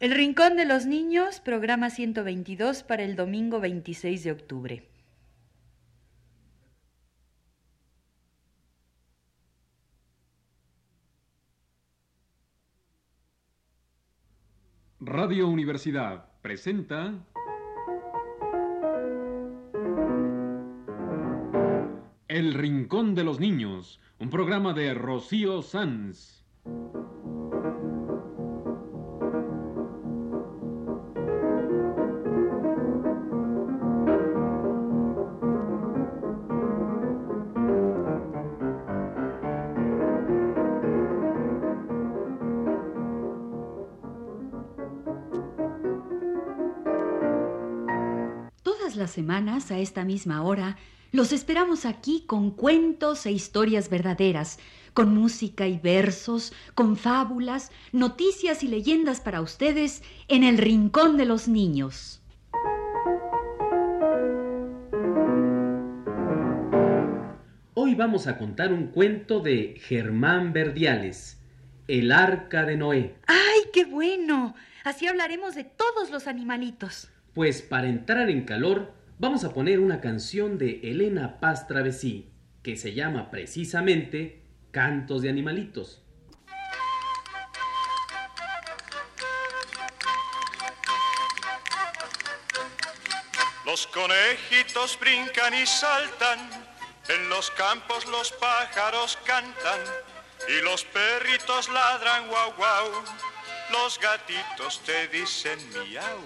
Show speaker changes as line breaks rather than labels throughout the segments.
El Rincón de los Niños, programa 122 para el domingo 26 de octubre.
Radio Universidad presenta El Rincón de los Niños, un programa de Rocío Sanz.
Semanas, a esta misma hora, los esperamos aquí con cuentos e historias verdaderas, con música y versos, con fábulas, noticias y leyendas para ustedes en el Rincón de los Niños.
Hoy vamos a contar un cuento de Germán Verdiales, El Arca de Noé.
¡Ay, qué bueno! Así hablaremos de todos los animalitos.
Pues para entrar en calor, vamos a poner una canción de Elena Paz Travesí, que se llama precisamente Cantos de Animalitos.
Los conejitos brincan y saltan, en los campos los pájaros cantan y los perritos ladran guau guau, los gatitos te dicen miau.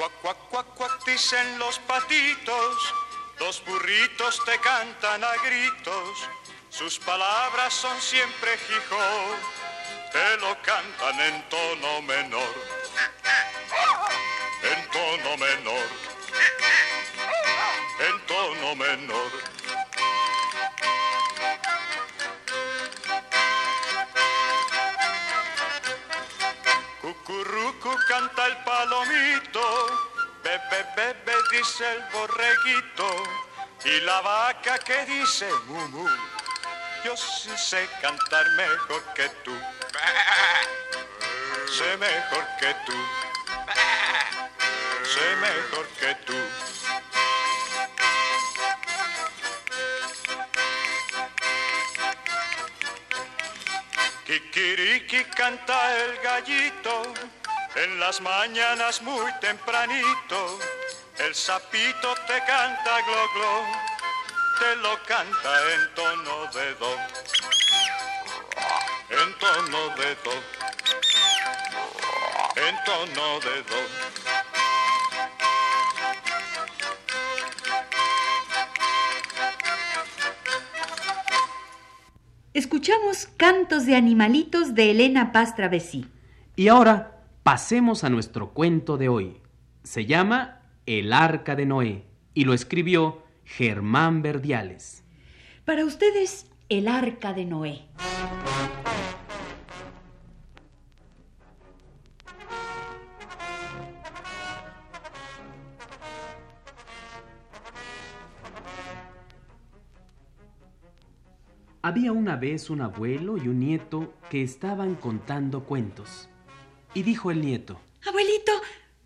Cuac, cuac, cuac, cuac, dicen los patitos, los burritos te cantan a gritos, sus palabras son siempre jijo, te lo cantan en tono menor, canta el palomito, bebe, bebe, dice el borreguito, y la vaca que dice mu, mu. Yo sí sé cantar mejor que tú, sé mejor que tú, sé mejor que tú. Kikiriki canta el gallito en las mañanas muy tempranito. El sapito te canta glo glo, te lo canta en tono de do, en tono de do, en tono de do.
Escuchamos Cantos de Animalitos de Elena Paz Travesí.
Y ahora pasemos a nuestro cuento de hoy. Se llama El Arca de Noé y lo escribió Germán Verdiales.
Para ustedes, el Arca de Noé.
Había una vez un abuelo y un nieto que estaban contando cuentos. Y dijo el nieto,
Abuelito,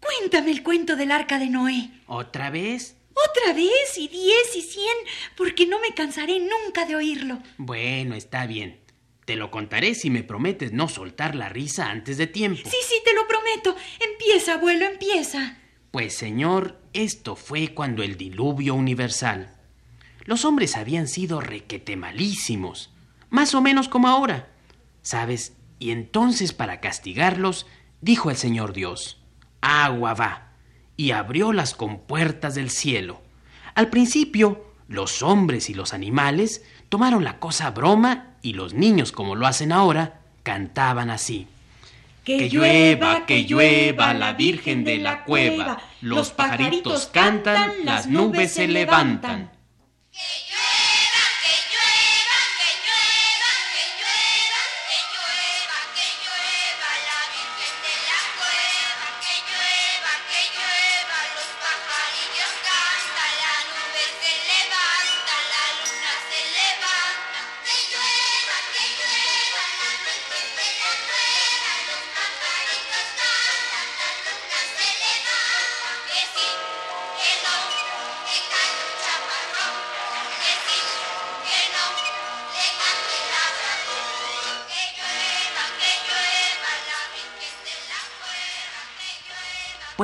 cuéntame el cuento del Arca de Noé.
¿otra vez?
Otra vez, y diez y cien, porque no me cansaré nunca de oírlo.
Bueno, está bien. Te lo contaré si me prometes no soltar la risa antes de tiempo.
Sí, sí, te lo prometo. Empieza, abuelo, empieza.
Pues señor, esto fue cuando el diluvio universal. Los hombres habían sido requete malísimos, más o menos como ahora. ¿Sabes? Y entonces para castigarlos, dijo el Señor Dios, agua va, y abrió las compuertas del cielo. Al principio, los hombres y los animales tomaron la cosa a broma y los niños, como lo hacen ahora, cantaban así. Que llueva, que llueva la Virgen de la cueva, los pajaritos cantan, las nubes se levantan.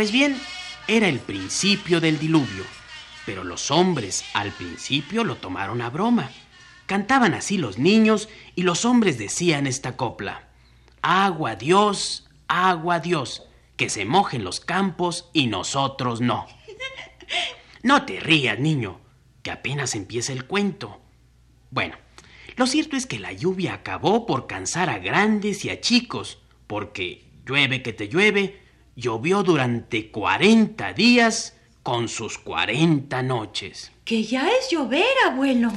Pues bien, era el principio del diluvio, pero los hombres al principio lo tomaron a broma. Cantaban así los niños y los hombres decían esta copla. Agua Dios, agua Dios, que se mojen los campos y nosotros no. No te rías, niño, que apenas empieza el cuento. Bueno, lo cierto es que la lluvia acabó por cansar a grandes y a chicos, porque llueve que te llueve, llovió durante 40 días con sus 40 noches.
Que ya es llover, abuelo.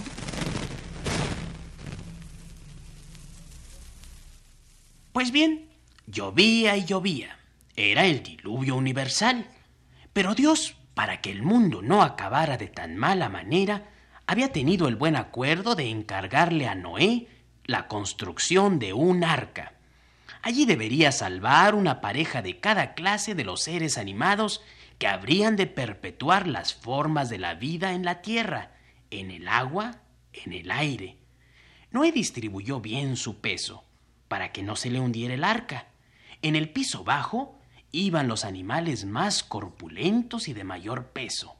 Pues bien, llovía y llovía. Era el diluvio universal. Pero Dios, para que el mundo no acabara de tan mala manera, había tenido el buen acuerdo de encargarle a Noé la construcción de un arca. Allí debería salvar una pareja de cada clase de los seres animados que habrían de perpetuar las formas de la vida en la tierra, en el agua, en el aire. Noé distribuyó bien su peso para que no se le hundiera el arca. En el piso bajo iban los animales más corpulentos y de mayor peso.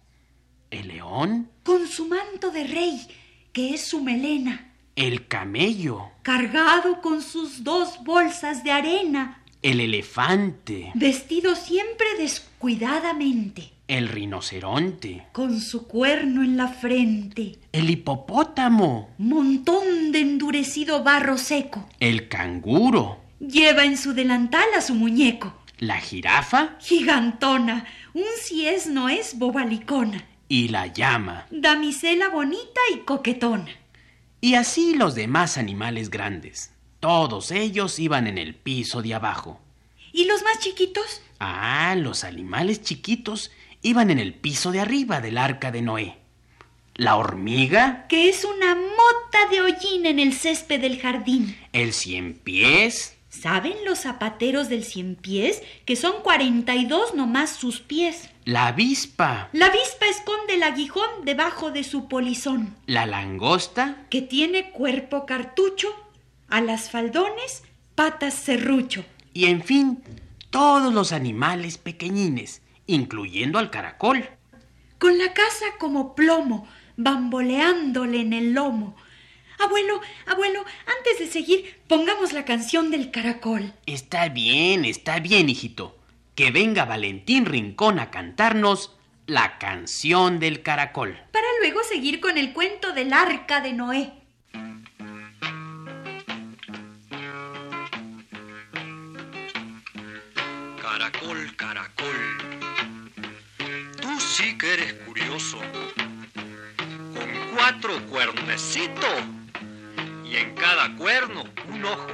El león,
Con su manto de rey, que es su melena,
el camello,
cargado con sus dos bolsas de arena,
el elefante,
vestido siempre descuidadamente,
el rinoceronte,
con su cuerno en la frente,
el hipopótamo,
montón de endurecido barro seco.
el canguro,
Lleva en su delantal a su muñeco,
la jirafa
gigantona, un si es no es bobalicona,
y la llama,
damisela bonita y coquetona.
Y así los demás animales grandes. Todos ellos iban en el piso de abajo.
¿Y los más chiquitos?
Ah, los animales chiquitos iban en el piso de arriba del arca de Noé. La hormiga,
Que es una mota de hollín en el césped del jardín.
el cien pies,
¿Saben los zapateros del cien pies que son cuarenta y dos nomás sus pies?
la avispa,
La avispa esconde el aguijón debajo de su polizón,
la langosta,
que tiene cuerpo cartucho, alas faldones, patas serrucho.
y en fin, todos los animales pequeñines, incluyendo al caracol.
con la casa como plomo, bamboleándole en el lomo. Abuelo, abuelo, antes de seguir, pongamos la canción del caracol.
Está bien, está bien, hijito. Que venga Valentín Rincón a cantarnos la canción del caracol.
Para luego seguir con el cuento del arca de Noé.
Caracol, caracol, tú sí que eres curioso, con cuatro cuernecitos y en cada cuerno un ojo,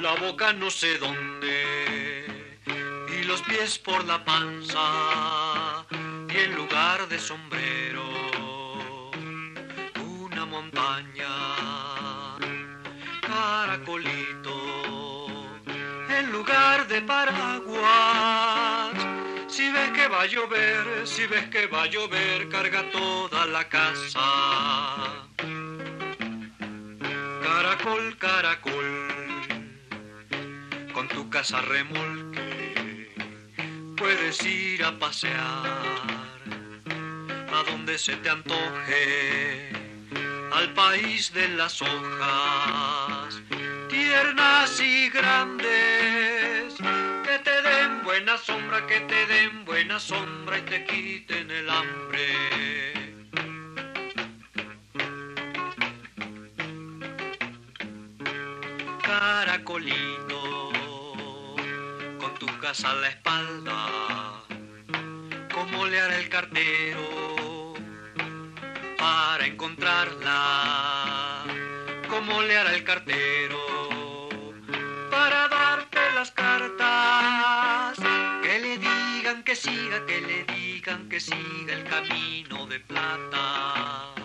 la boca no sé dónde y los pies por la panza y en lugar de sombrero una montaña, caracolito en lugar de paraguas. Si ves que va a llover, si ves que va a llover, carga toda la casa. Caracol, con tu casa remolque, puedes ir a pasear. A donde se te antoje, al país de las hojas, tiernas y grandes, que te den buena sombra, que te den buena sombra y te quiten el hambre. Caracolito, con tu casa a la espalda, ¿cómo le hará el cartero para encontrarla? ¿Cómo le hará el cartero para darte las cartas? Que le digan que siga, que le digan que siga el camino de plata.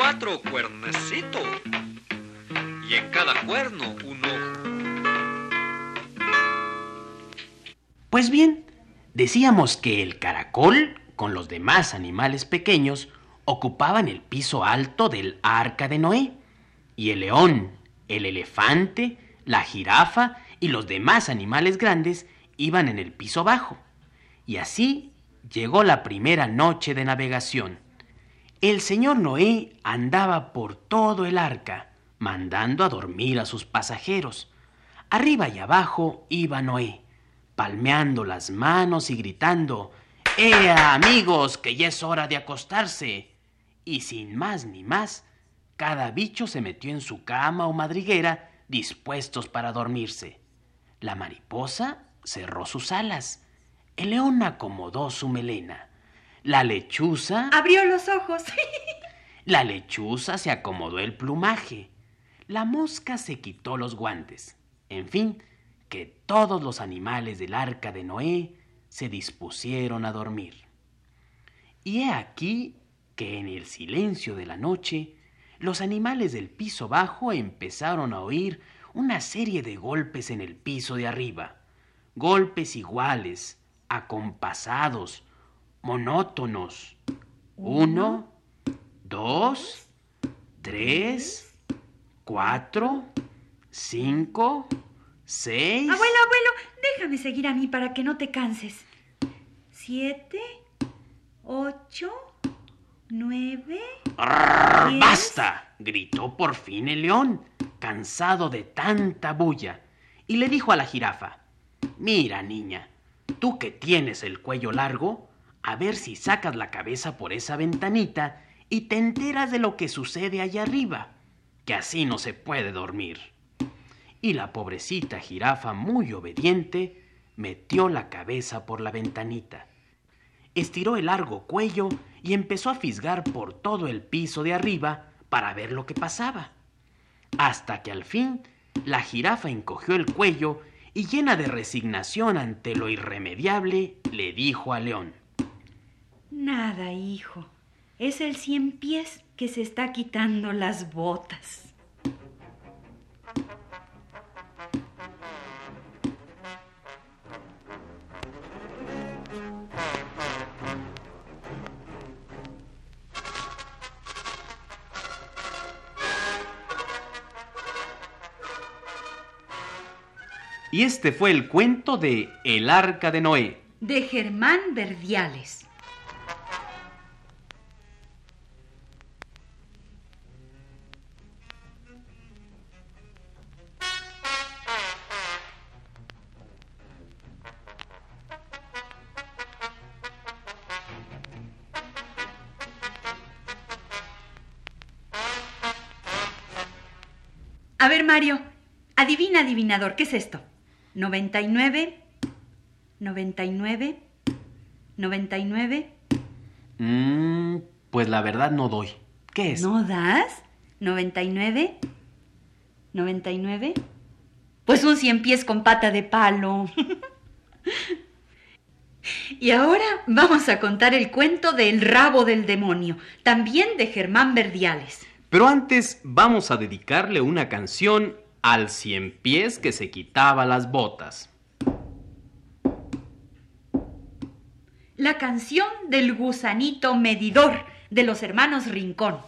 Cuatro cuernecitos y en cada cuerno un ojo.
Pues bien, decíamos que el caracol con los demás animales pequeños, ocupaban el piso alto del arca de Noé, y el león, el elefante, la jirafa y los demás animales grandes iban en el piso bajo. Y así llegó la primera noche de navegación. El señor Noé andaba por todo el arca, mandando a dormir a sus pasajeros. Arriba y abajo iba Noé, palmeando las manos y gritando, ¡Ea, amigos, que ya es hora de acostarse! Y sin más ni más, cada bicho se metió en su cama o madriguera, dispuestos para dormirse. La mariposa cerró sus alas. El león acomodó su melena. La lechuza...
Abrió los ojos.
La lechuza se acomodó el plumaje. La mosca se quitó los guantes. En fin, que todos los animales del arca de Noé se dispusieron a dormir. Y he aquí que en el silencio de la noche los animales del piso bajo empezaron a oír una serie de golpes en el piso de arriba, golpes iguales, acompasados, monótonos. Uno, dos, tres, cuatro, cinco, seis.
Abuelo, abuelo, déjame seguir a mí para que no te canses. Siete, ocho, nueve.
¡Arr!
diez.
¡Basta! gritó por fin el león, cansado de tanta bulla, y le dijo a la jirafa, Mira, niña, tú que tienes el cuello largo, a ver si sacas la cabeza por esa ventanita y te enteras de lo que sucede allá arriba, que así no se puede dormir. Y la pobrecita jirafa, muy obediente, metió la cabeza por la ventanita estiró el largo cuello y empezó a fisgar por todo el piso de arriba para ver lo que pasaba. Hasta que al fin la jirafa encogió el cuello y llena de resignación ante lo irremediable, le dijo al león.
Nada, hijo. Es el cien pies que se está quitando las botas.
Y este fue el cuento de El arca de Noé.
De Germán Verdiales. Adivinador, ¿qué es esto? 99, 99, 99.
Mm, pues la verdad no doy. ¿Qué es?
¿No das? 99, 99. Pues un cien pies con pata de palo. y ahora vamos a contar el cuento del rabo del demonio, también de Germán Verdiales.
Pero antes vamos a dedicarle una canción al cien pies que se quitaba las botas.
La canción del gusanito medidor de los hermanos Rincón.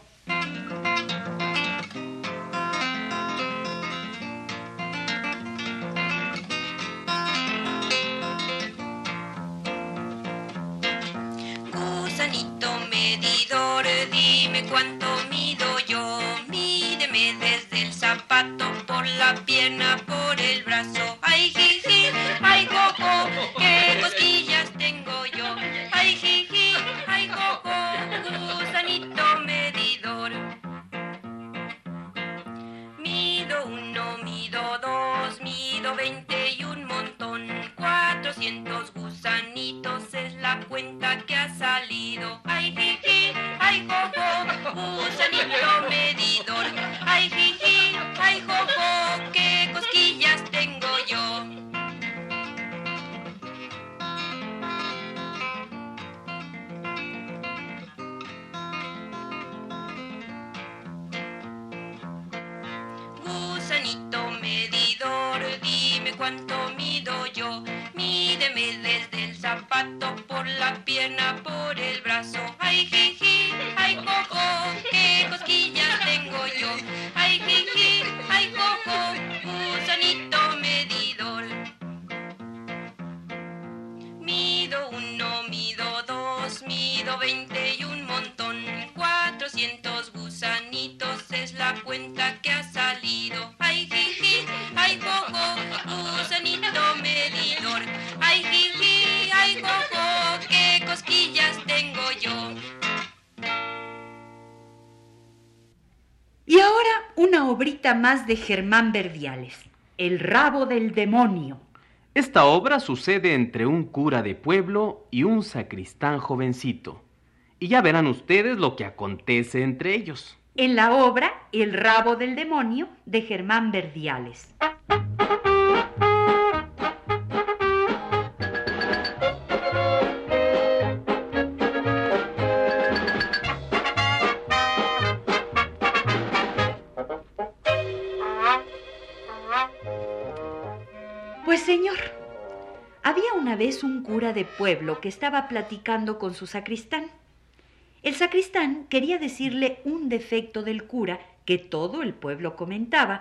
La pierna, por el brazo. Cuatrocientos gusanitos es la cuenta que ha salido. Ay, jiji, ay, cojo, gusanito medidor. Ay, jiji, ay, cojo, qué cosquillas tengo yo.
Y ahora una obrita más de Germán Verdiales, El rabo del demonio.
Esta obra sucede entre un cura de pueblo y un sacristán jovencito. Y ya verán ustedes lo que acontece entre ellos.
En la obra El rabo del demonio de Germán Verdiales. Pues señor, había una vez un cura de pueblo que estaba platicando con su sacristán. El sacristán quería decirle un defecto del cura que todo el pueblo comentaba,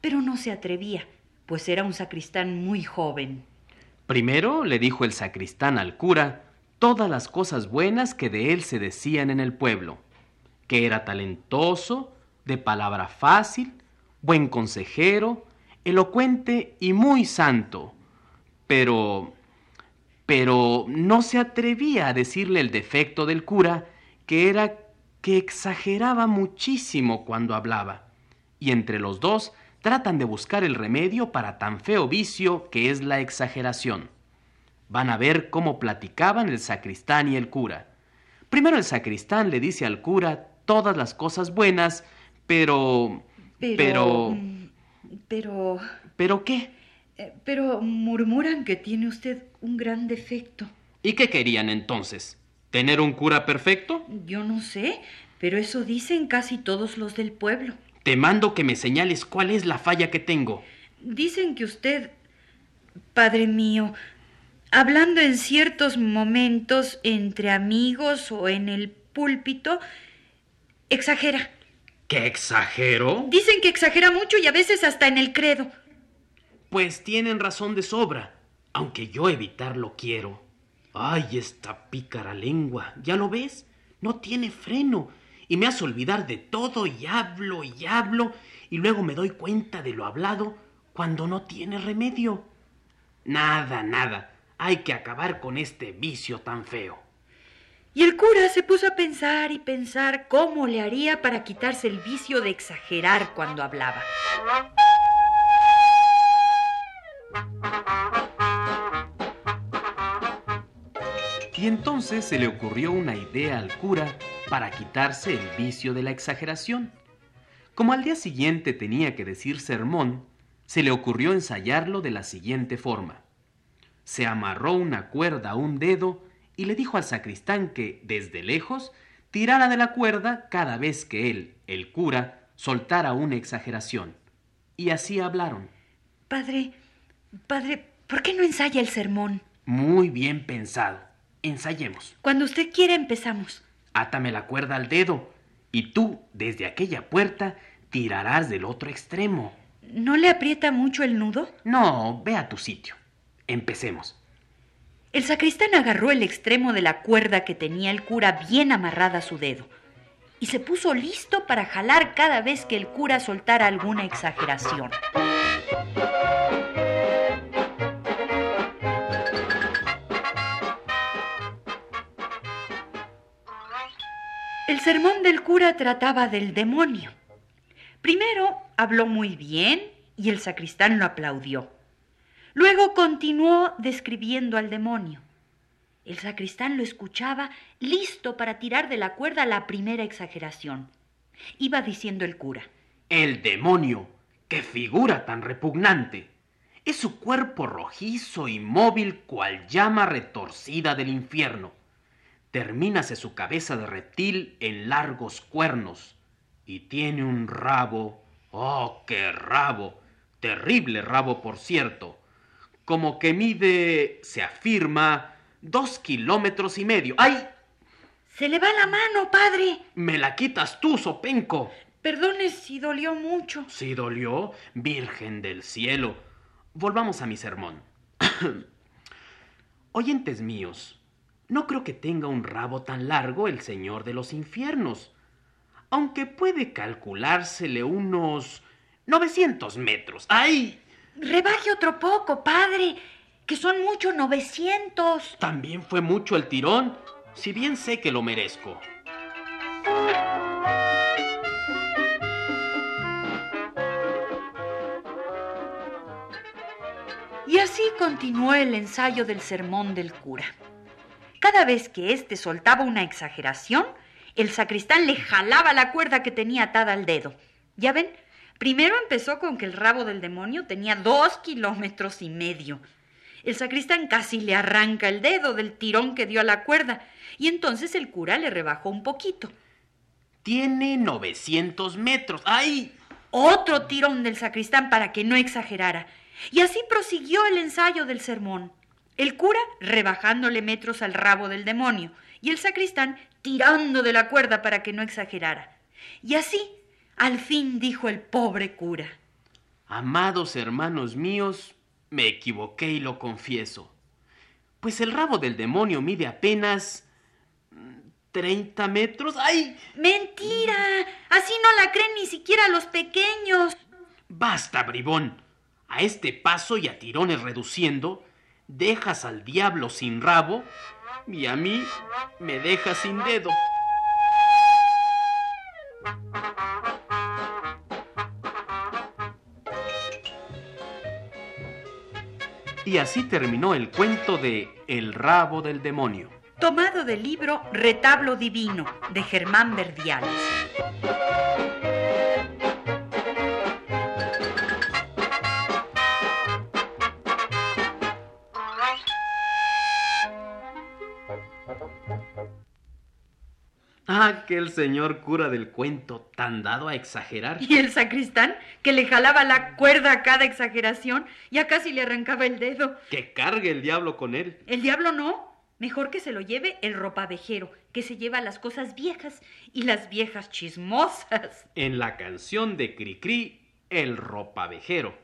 pero no se atrevía, pues era un sacristán muy joven.
Primero le dijo el sacristán al cura todas las cosas buenas que de él se decían en el pueblo, que era talentoso, de palabra fácil, buen consejero, elocuente y muy santo. Pero... pero no se atrevía a decirle el defecto del cura, que era que exageraba muchísimo cuando hablaba. Y entre los dos tratan de buscar el remedio para tan feo vicio que es la exageración. Van a ver cómo platicaban el sacristán y el cura. Primero el sacristán le dice al cura todas las cosas buenas, pero...
Pero...
Pero...
mm, Pero...
¿Pero qué?
eh, Pero murmuran que tiene usted un gran defecto.
¿Y qué querían entonces? ¿Tener un cura perfecto?
Yo no sé, pero eso dicen casi todos los del pueblo.
Te mando que me señales cuál es la falla que tengo.
Dicen que usted, padre mío, hablando en ciertos momentos entre amigos o en el púlpito, exagera.
¿Qué exagero?
Dicen que exagera mucho y a veces hasta en el credo.
Pues tienen razón de sobra, aunque yo evitarlo quiero. Ay, esta pícara lengua, ¿ya lo ves? No tiene freno y me hace olvidar de todo y hablo y hablo y luego me doy cuenta de lo hablado cuando no tiene remedio. Nada, nada, hay que acabar con este vicio tan feo.
Y el cura se puso a pensar y pensar cómo le haría para quitarse el vicio de exagerar cuando hablaba.
Y entonces se le ocurrió una idea al cura para quitarse el vicio de la exageración. Como al día siguiente tenía que decir sermón, se le ocurrió ensayarlo de la siguiente forma. Se amarró una cuerda a un dedo y le dijo al sacristán que, desde lejos, tirara de la cuerda cada vez que él, el cura, soltara una exageración. Y así hablaron.
Padre, padre, ¿por qué no ensaya el sermón?
Muy bien pensado. Ensayemos.
Cuando usted quiera empezamos.
Átame la cuerda al dedo y tú, desde aquella puerta, tirarás del otro extremo.
¿No le aprieta mucho el nudo?
No, ve a tu sitio. Empecemos.
El sacristán agarró el extremo de la cuerda que tenía el cura bien amarrada a su dedo y se puso listo para jalar cada vez que el cura soltara alguna exageración. El sermón del cura trataba del demonio. Primero habló muy bien y el sacristán lo aplaudió. Luego continuó describiendo al demonio. El sacristán lo escuchaba, listo para tirar de la cuerda la primera exageración. Iba diciendo el cura.
El demonio. ¡Qué figura tan repugnante! Es su cuerpo rojizo y móvil cual llama retorcida del infierno. Termínase su cabeza de reptil en largos cuernos y tiene un rabo. ¡Oh, qué rabo! Terrible rabo, por cierto. Como que mide, se afirma, Dos kilómetros y medio. ¡Ay!
Se le va la mano, padre.
Me la quitas tú, Sopenco.
Perdone si dolió mucho.
Si dolió, Virgen del cielo. Volvamos a mi sermón. Oyentes míos, no creo que tenga un rabo tan largo el Señor de los infiernos, aunque puede calculársele unos 900 metros. ¡Ay!
Rebaje otro poco, padre, que son muchos 900.
También fue mucho el tirón, si bien sé que lo merezco.
Y así continuó el ensayo del sermón del cura. Cada vez que éste soltaba una exageración, el sacristán le jalaba la cuerda que tenía atada al dedo. Ya ven, primero empezó con que el rabo del demonio tenía dos kilómetros y medio. El sacristán casi le arranca el dedo del tirón que dio a la cuerda, y entonces el cura le rebajó un poquito.
Tiene 900 metros. ¡Ay!
Otro tirón del sacristán para que no exagerara. Y así prosiguió el ensayo del sermón. El cura rebajándole metros al rabo del demonio y el sacristán tirando de la cuerda para que no exagerara. Y así, al fin dijo el pobre cura.
Amados hermanos míos, me equivoqué y lo confieso. Pues el rabo del demonio mide apenas 30 metros. ¡Ay!
Mentira. Así no la creen ni siquiera los pequeños.
Basta, bribón. A este paso y a tirones reduciendo, dejas al diablo sin rabo y a mí me dejas sin dedo. Y así terminó el cuento de El rabo del demonio.
Tomado del libro Retablo Divino de Germán Verdiales.
Aquel señor cura del cuento tan dado a exagerar.
Y el sacristán, que le jalaba la cuerda a cada exageración, ya casi le arrancaba el dedo.
Que cargue el diablo con él.
El diablo no. Mejor que se lo lleve el ropavejero, que se lleva las cosas viejas y las viejas chismosas.
En la canción de Cricri, el ropavejero.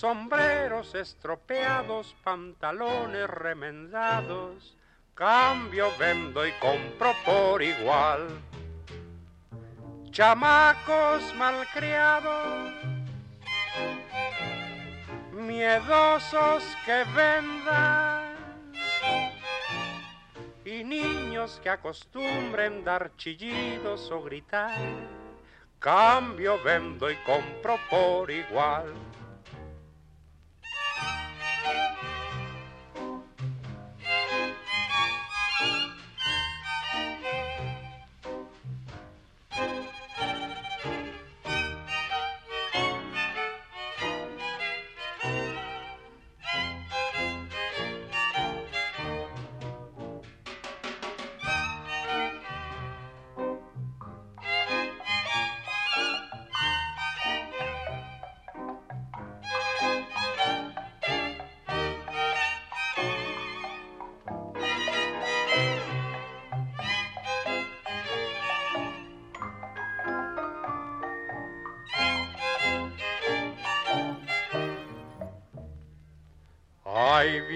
sombreros estropeados, pantalones remendados, cambio, vendo y compro por igual. Chamacos malcriados, miedosos que vendan, y niños que acostumbren dar chillidos o gritar, cambio, vendo y compro por igual.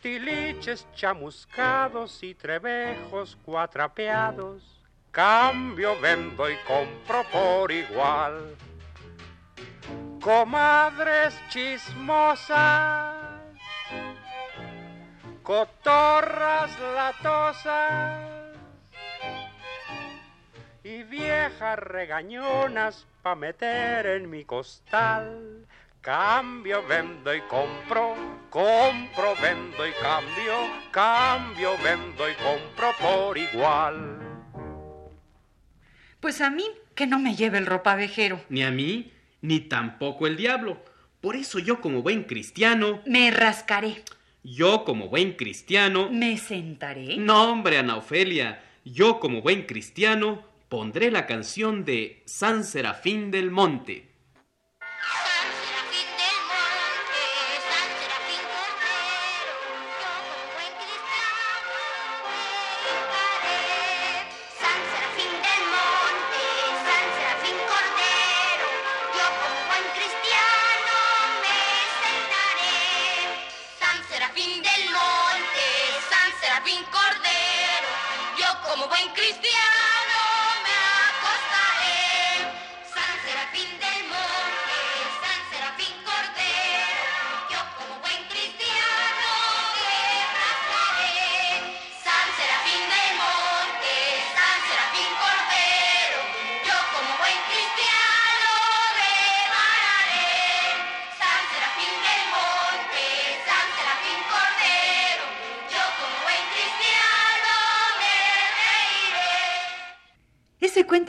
tiliches chamuscados y trebejos cuatrapeados. Cambio, vendo y compro por igual comadres chismosas, cotorras latosas y viejas regañonas pa' meter en mi costal. Cambio, vendo y compro, compro, vendo y cambio, cambio, vendo y compro por igual.
Pues a mí que no me lleve el ropavejero.
Ni a mí, ni tampoco el diablo. Por eso yo como buen cristiano...
Me rascaré.
Yo como buen cristiano...
Me sentaré.
No, hombre, Ana Ofelia. Yo como buen cristiano pondré la canción de San Serafín del Monte.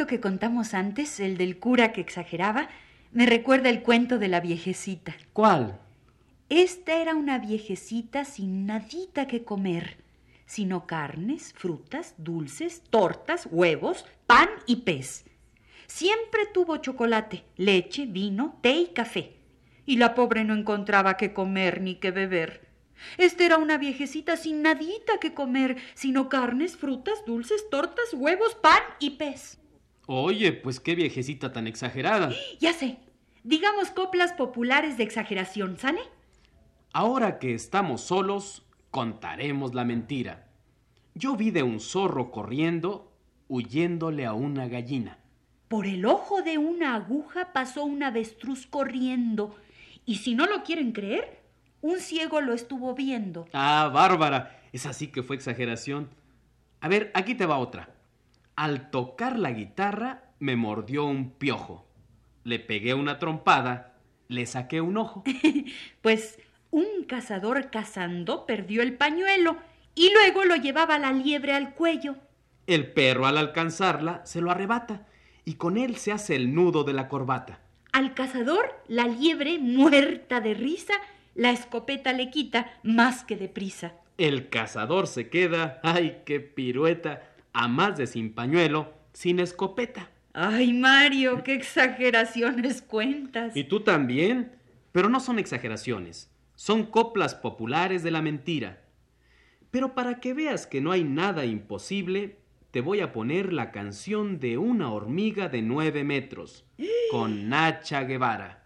Que contamos antes, el del cura que exageraba, me recuerda el cuento de la viejecita.
¿Cuál?
Esta era una viejecita sin nadita que comer, sino carnes, frutas, dulces, tortas, huevos, pan y pez. Siempre tuvo chocolate, leche, vino, té y café. Y la pobre no encontraba qué comer ni qué beber. Esta era una viejecita sin nadita que comer, sino carnes, frutas, dulces, tortas, huevos, pan y pez.
Oye, pues qué viejecita tan exagerada.
Ya sé, digamos coplas populares de exageración, ¿sale?
Ahora que estamos solos, contaremos la mentira. Yo vi de un zorro corriendo, huyéndole a una gallina.
Por el ojo de una aguja pasó un avestruz corriendo, y si no lo quieren creer, un ciego lo estuvo viendo.
Ah, Bárbara, esa sí que fue exageración. A ver, aquí te va otra. Al tocar la guitarra, me mordió un piojo. Le pegué una trompada, le saqué un ojo.
Pues un cazador cazando perdió el pañuelo y luego lo llevaba la liebre al cuello.
El perro al alcanzarla se lo arrebata y con él se hace el nudo de la corbata.
Al cazador, la liebre, muerta de risa, la escopeta le quita más que deprisa.
El cazador se queda, ay, qué pirueta, a más de sin pañuelo, sin escopeta.
Ay, Mario, qué exageraciones cuentas.
Y tú también, pero no son exageraciones, son coplas populares de la mentira. Pero para que veas que no hay nada imposible, te voy a poner la canción de una hormiga de nueve metros, con Nacha Guevara.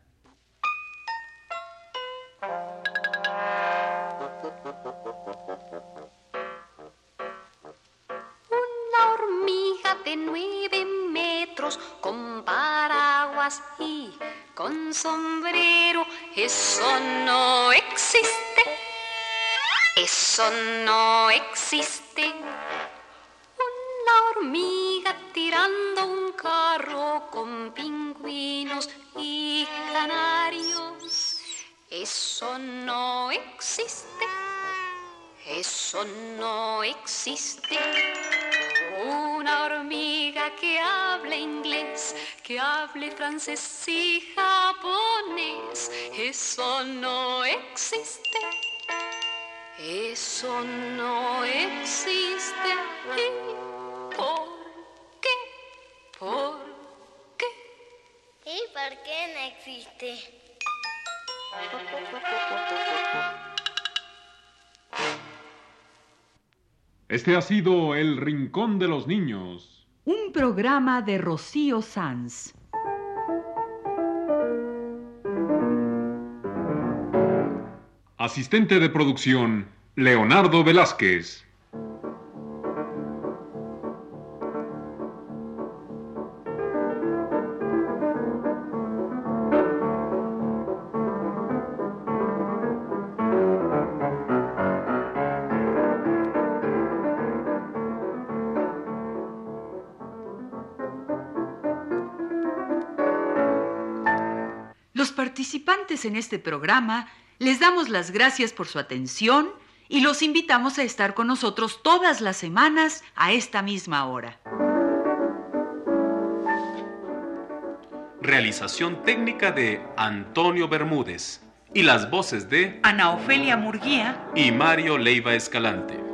Con sombrero. Eso no existe. Eso no existe. Una hormiga tirando un carro con pingüinos y canarios. Eso no existe. Eso no existe. Una hormiga que hable inglés, que hable francés y japonés. Eso no existe. Eso no existe. ¿Y por qué? ¿Por qué?
¿Y por ¿Por qué no existe?
Este ha sido El Rincón de los Niños.
Un programa de Rocío Sanz.
Asistente de producción, Leonardo Velázquez.
En este programa les damos las gracias por su atención y los invitamos a estar con nosotros todas las semanas a esta misma hora.
Realización técnica de Antonio Bermúdez y las voces de
Ana Ofelia Murguía
y Mario Leiva Escalante.